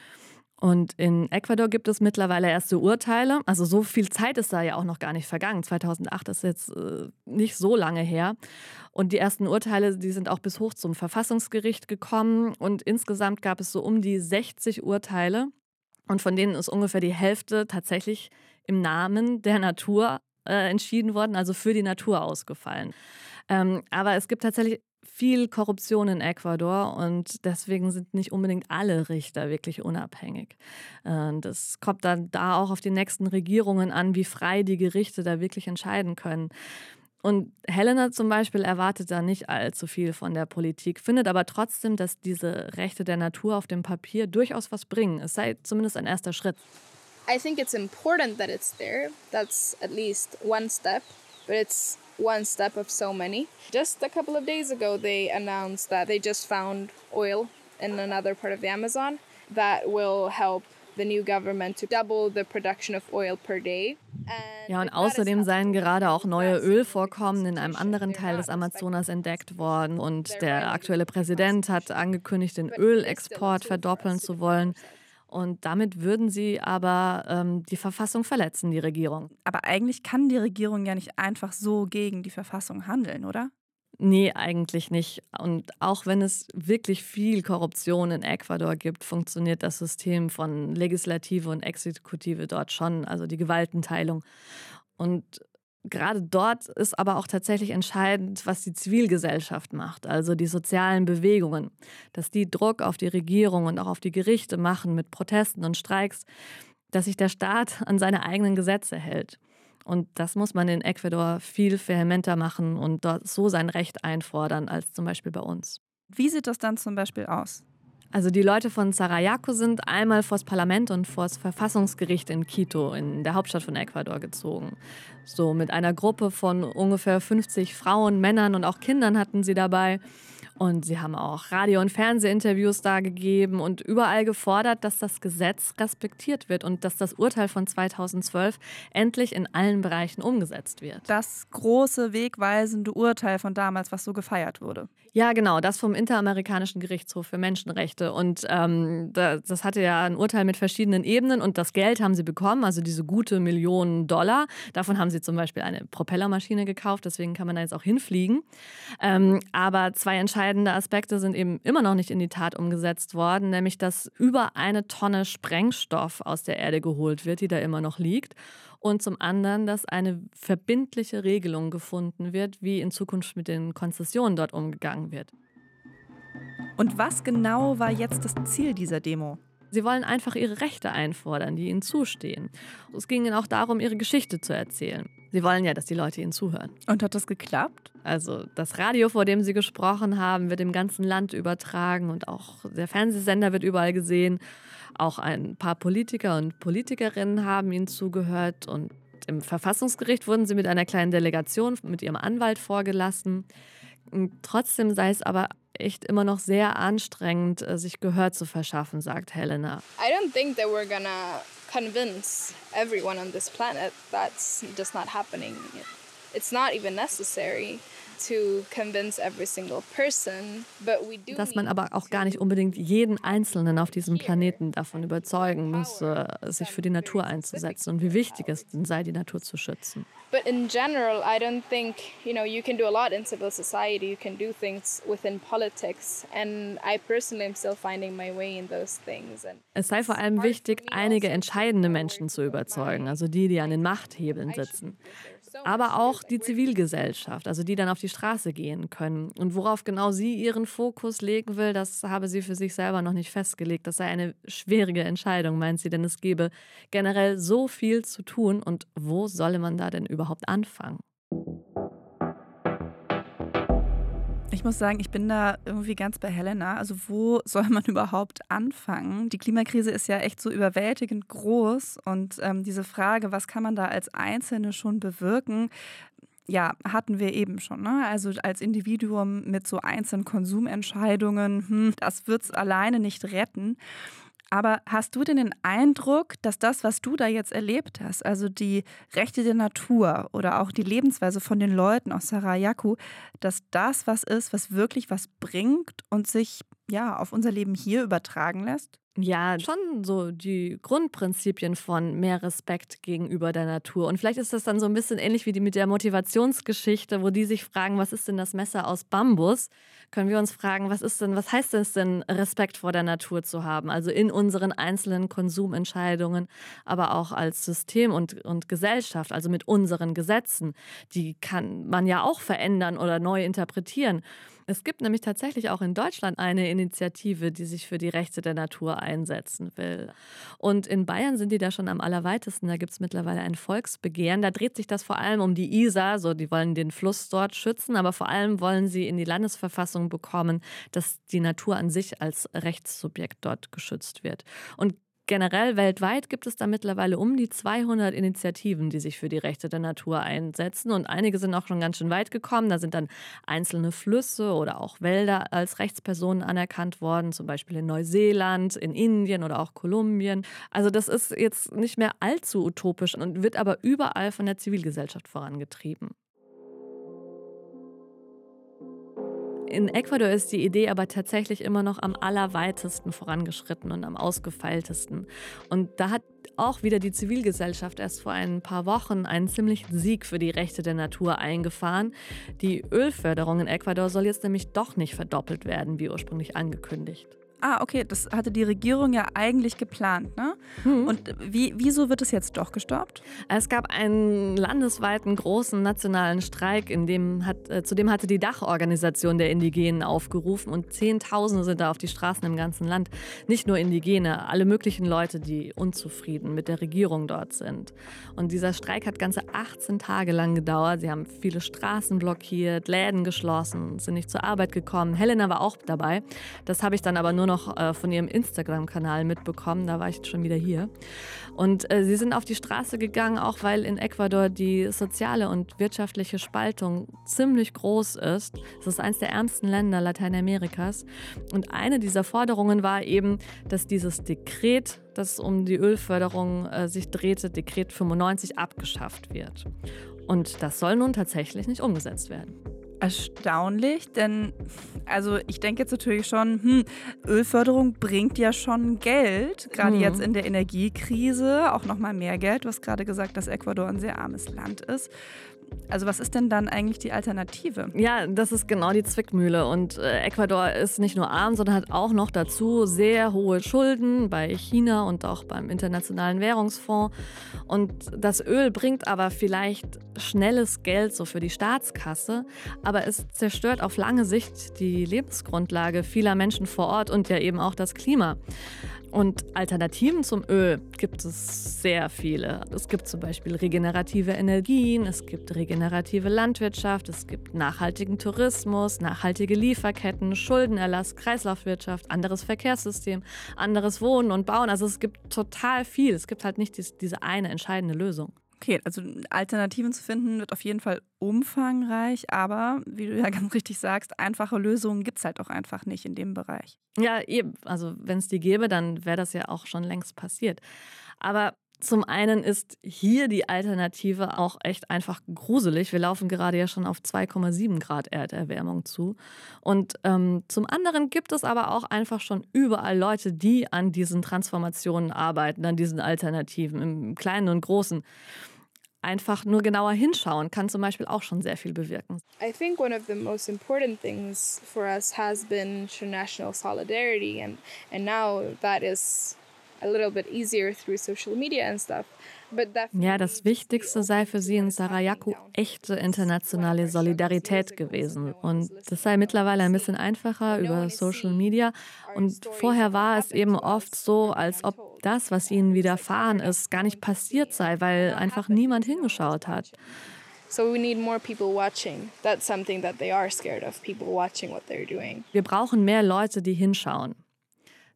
Und in Ecuador gibt es mittlerweile erste Urteile. Also so viel Zeit ist da ja auch noch gar nicht vergangen. 2008 ist jetzt äh, nicht so lange her. Und die ersten Urteile, die sind auch bis hoch zum Verfassungsgericht gekommen. Und insgesamt gab es so um die 60 Urteile. Und von denen ist ungefähr die Hälfte tatsächlich im Namen der Natur äh, entschieden worden, also für die Natur ausgefallen. Ähm, aber es gibt tatsächlich viel Korruption in Ecuador und deswegen sind nicht unbedingt alle Richter wirklich unabhängig. Das kommt dann da auch auf die nächsten Regierungen an, wie frei die Gerichte da wirklich entscheiden können. Und Helena zum Beispiel erwartet da nicht allzu viel von der Politik, findet aber trotzdem, dass diese Rechte der Natur auf dem Papier durchaus was bringen. Es sei zumindest ein erster Schritt. I think it's important that it's there. That's at least one step, but it's one step of so many. Just a couple of days ago, they announced that they just found oil in another part of the Amazon that will help the new government to double the production of oil per day. Ja, und außerdem seien gerade auch neue Ölvorkommen in einem anderen Teil des Amazonas entdeckt worden. Und der aktuelle Präsident hat angekündigt, den Ölexport verdoppeln zu wollen. Und damit würden sie aber ähm, die Verfassung verletzen, die Regierung. Aber eigentlich kann die Regierung ja nicht einfach so gegen die Verfassung handeln, oder? Nee, eigentlich nicht. Und auch wenn es wirklich viel Korruption in Ecuador gibt, funktioniert das System von Legislative und Exekutive dort schon, also die Gewaltenteilung. Und gerade dort ist aber auch tatsächlich entscheidend, was die Zivilgesellschaft macht, also die sozialen Bewegungen, dass die Druck auf die Regierung und auch auf die Gerichte machen mit Protesten und Streiks, dass sich der Staat an seine eigenen Gesetze hält. Und das muss man in Ecuador viel vehementer machen und dort so sein Recht einfordern als zum Beispiel bei uns. Wie sieht das dann zum Beispiel aus? Also die Leute von Sarayaku sind einmal vors Parlament und vors Verfassungsgericht in Quito, in der Hauptstadt von Ecuador, gezogen. So mit einer Gruppe von ungefähr 50 Frauen, Männern und auch Kindern hatten sie dabei. Und sie haben auch Radio- und Fernsehinterviews da gegeben und überall gefordert, dass das Gesetz respektiert wird und dass das Urteil von 2012 endlich in allen Bereichen umgesetzt wird. Das große, wegweisende Urteil von damals, was so gefeiert wurde. Ja, genau, das vom Interamerikanischen Gerichtshof für Menschenrechte. Und ähm, das hatte ja ein Urteil mit verschiedenen Ebenen und das Geld haben sie bekommen, also diese gute Millionen Dollar. Davon haben sie zum Beispiel eine Propellermaschine gekauft, deswegen kann man da jetzt auch hinfliegen. Ähm, aber zwei entscheidende Aspekte sind eben immer noch nicht in die Tat umgesetzt worden, nämlich dass über eine Tonne Sprengstoff aus der Erde geholt wird, die da immer noch liegt und zum anderen, dass eine verbindliche Regelung gefunden wird, wie in Zukunft mit den Konzessionen dort umgegangen wird. Und was genau war jetzt das Ziel dieser Demo? Sie wollen einfach ihre Rechte einfordern, die ihnen zustehen. Es ging ihnen auch darum, ihre Geschichte zu erzählen. Sie wollen ja, dass die Leute ihnen zuhören. Und hat das geklappt? Also das Radio, vor dem sie gesprochen haben, wird im ganzen Land übertragen und auch der Fernsehsender wird überall gesehen. Auch ein paar Politiker und Politikerinnen haben ihnen zugehört und im Verfassungsgericht wurden sie mit einer kleinen Delegation mit ihrem Anwalt vorgelassen. Trotzdem sei es aber echt immer noch sehr anstrengend, äh, sich Gehör zu verschaffen, sagt Helena. I don't think that we're gonna convince everyone on this planet that's just not happening. It's not even necessary. Dass man aber auch gar nicht unbedingt jeden Einzelnen auf diesem Planeten davon überzeugen müsse, sich für die Natur einzusetzen und wie wichtig es denn sei, die Natur zu schützen. But in general, I don't think, you know, you can do a lot in civil society, you can do things within politics and I personally am still finding my way in those things. es sei vor allem wichtig, einige entscheidende Menschen zu überzeugen, also die, die an den Machthebeln sitzen aber auch die Zivilgesellschaft, also die dann auf die Straße gehen können. Und worauf genau sie ihren Fokus legen will, das habe sie für sich selber noch nicht festgelegt. Das sei eine schwierige Entscheidung, meint sie, denn es gebe generell so viel zu tun und wo solle man da denn überhaupt anfangen? Ich muss sagen, ich bin da irgendwie ganz bei Helena. Also wo soll man überhaupt anfangen? Die Klimakrise ist ja echt so überwältigend groß und ähm, diese Frage, was kann man da als Einzelne schon bewirken? Ja, hatten wir eben schon. Ne? Also als Individuum mit so einzelnen Konsumentscheidungen, hm, das wird es alleine nicht retten. Aber hast du denn den Eindruck, dass das, was du da jetzt erlebt hast, also die Rechte der Natur oder auch die Lebensweise von den Leuten aus Sarayaku, dass das was ist, was wirklich was bringt und sich ja auf unser Leben hier übertragen lässt? Ja, schon so die Grundprinzipien von mehr Respekt gegenüber der Natur. Und vielleicht ist das dann so ein bisschen ähnlich wie die mit der Motivationsgeschichte, wo die sich fragen, was ist denn das Messer aus Bambus? Können wir uns fragen, was ist denn, was heißt es denn, Respekt vor der Natur zu haben? Also in unseren einzelnen Konsumentscheidungen, aber auch als System und, und Gesellschaft, also mit unseren Gesetzen. Die kann man ja auch verändern oder neu interpretieren. Es gibt nämlich tatsächlich auch in Deutschland eine Initiative, die sich für die Rechte der Natur einsetzen will. Und in Bayern sind die da schon am allerweitesten. Da gibt es mittlerweile ein Volksbegehren. Da dreht sich das vor allem um die Isar. So, die wollen den Fluss dort schützen, aber vor allem wollen sie in die Landesverfassung bekommen, dass die Natur an sich als Rechtssubjekt dort geschützt wird. Und Generell weltweit gibt es da mittlerweile um die 200 Initiativen, die sich für die Rechte der Natur einsetzen. Und einige sind auch schon ganz schön weit gekommen. Da sind dann einzelne Flüsse oder auch Wälder als Rechtspersonen anerkannt worden, zum Beispiel in Neuseeland, in Indien oder auch Kolumbien. Also das ist jetzt nicht mehr allzu utopisch und wird aber überall von der Zivilgesellschaft vorangetrieben. In Ecuador ist die Idee aber tatsächlich immer noch am allerweitesten vorangeschritten und am ausgefeiltesten. Und da hat auch wieder die Zivilgesellschaft erst vor ein paar Wochen einen ziemlichen Sieg für die Rechte der Natur eingefahren. Die Ölförderung in Ecuador soll jetzt nämlich doch nicht verdoppelt werden, wie ursprünglich angekündigt. Ah, okay, das hatte die Regierung ja eigentlich geplant, ne? Hm. Und wie, wieso wird es jetzt doch gestoppt? Es gab einen landesweiten großen nationalen Streik, in dem hat, äh, zu dem hatte die Dachorganisation der Indigenen aufgerufen und Zehntausende sind da auf die Straßen im ganzen Land. Nicht nur Indigene, alle möglichen Leute, die unzufrieden mit der Regierung dort sind. Und dieser Streik hat ganze 18 Tage lang gedauert. Sie haben viele Straßen blockiert, Läden geschlossen, sind nicht zur Arbeit gekommen. Helena war auch dabei. Das habe ich dann aber nur nur noch äh, von ihrem Instagram-Kanal mitbekommen. Da war ich schon wieder hier. Und äh, sie sind auf die Straße gegangen, auch weil in Ecuador die soziale und wirtschaftliche Spaltung ziemlich groß ist. Es ist eines der ärmsten Länder Lateinamerikas. Und eine dieser Forderungen war eben, dass dieses Dekret, das um die Ölförderung äh, sich drehte, Dekret 95, abgeschafft wird. Und das soll nun tatsächlich nicht umgesetzt werden. Erstaunlich, denn also ich denke jetzt natürlich schon, hm, Ölförderung bringt ja schon Geld, gerade mhm. jetzt in der Energiekrise, auch nochmal mehr Geld. Du hast gerade gesagt, dass Ecuador ein sehr armes Land ist. Also was ist denn dann eigentlich die Alternative? Ja, das ist genau die Zwickmühle. Und äh, Ecuador ist nicht nur arm, sondern hat auch noch dazu sehr hohe Schulden bei China und auch beim Internationalen Währungsfonds. Und das Öl bringt aber vielleicht schnelles Geld so für die Staatskasse, aber es zerstört auf lange Sicht die Lebensgrundlage vieler Menschen vor Ort und ja eben auch das Klima. Und Alternativen zum Öl gibt es sehr viele. Es gibt zum Beispiel regenerative Energien, es gibt regenerative Landwirtschaft, es gibt nachhaltigen Tourismus, nachhaltige Lieferketten, Schuldenerlass, Kreislaufwirtschaft, anderes Verkehrssystem, anderes Wohnen und Bauen. Also es gibt total viel. Es gibt halt nicht diese eine entscheidende Lösung. Okay, also Alternativen zu finden wird auf jeden Fall umfangreich, aber wie du ja ganz richtig sagst, einfache Lösungen gibt es halt auch einfach nicht in dem Bereich. Ja, eben. Also wenn es die gäbe, dann wäre das ja auch schon längst passiert. Aber zum einen ist hier die Alternative auch echt einfach gruselig. Wir laufen gerade ja schon auf 2,7 Grad Erderwärmung zu. Und ähm, zum anderen gibt es aber auch einfach schon überall Leute, die an diesen Transformationen arbeiten, an diesen Alternativen, im Kleinen und Großen. Einfach nur genauer hinschauen kann zum Beispiel auch schon sehr viel bewirken. I think one of the most important things for us has been international solidarity, and and now that is a little bit easier through social media and stuff. Ja, das Wichtigste sei für sie in Sarayaku echte internationale Solidarität gewesen. Und das sei mittlerweile ein bisschen einfacher über Social Media. Und vorher war es eben oft so, als ob das, was ihnen widerfahren ist, gar nicht passiert sei, weil einfach niemand hingeschaut hat. So we need more people watching. That's something that they are scared of, people watching what they're doing. Wir brauchen mehr Leute, die hinschauen.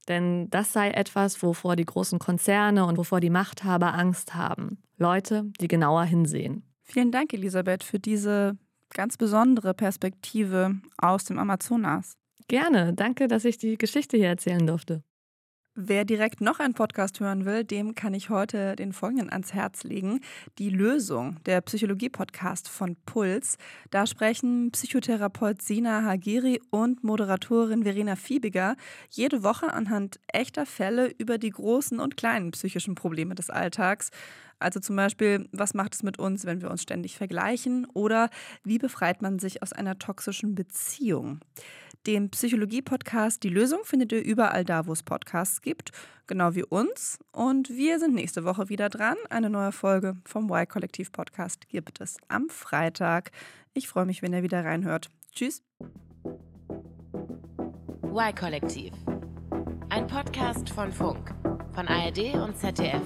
Denn das sei etwas, wovor die großen Konzerne und wovor die Machthaber Angst haben. Leute, die genauer hinsehen. Vielen Dank, Elisabeth, für diese ganz besondere Perspektive aus dem Amazonas. Gerne. Danke, dass ich die Geschichte hier erzählen durfte. Wer direkt noch einen Podcast hören will, dem kann ich heute den folgenden ans Herz legen. Die Lösung, der Psychologie-Podcast von Puls. Da sprechen Psychotherapeut Sina Hagiri und Moderatorin Verena Fiebiger jede Woche anhand echter Fälle über die großen und kleinen psychischen Probleme des Alltags. Also zum Beispiel, was macht es mit uns, wenn wir uns ständig vergleichen? Oder wie befreit man sich aus einer toxischen Beziehung? Den Psychologie-Podcast Die Lösung findet ihr überall da, wo es Podcasts gibt, genau wie uns. Und wir sind nächste Woche wieder dran. Eine neue Folge vom Y-Kollektiv-Podcast gibt es am Freitag. Ich freue mich, wenn ihr wieder reinhört. Tschüss. Y-Kollektiv. Ein Podcast von Funk, von ARD und ZDF.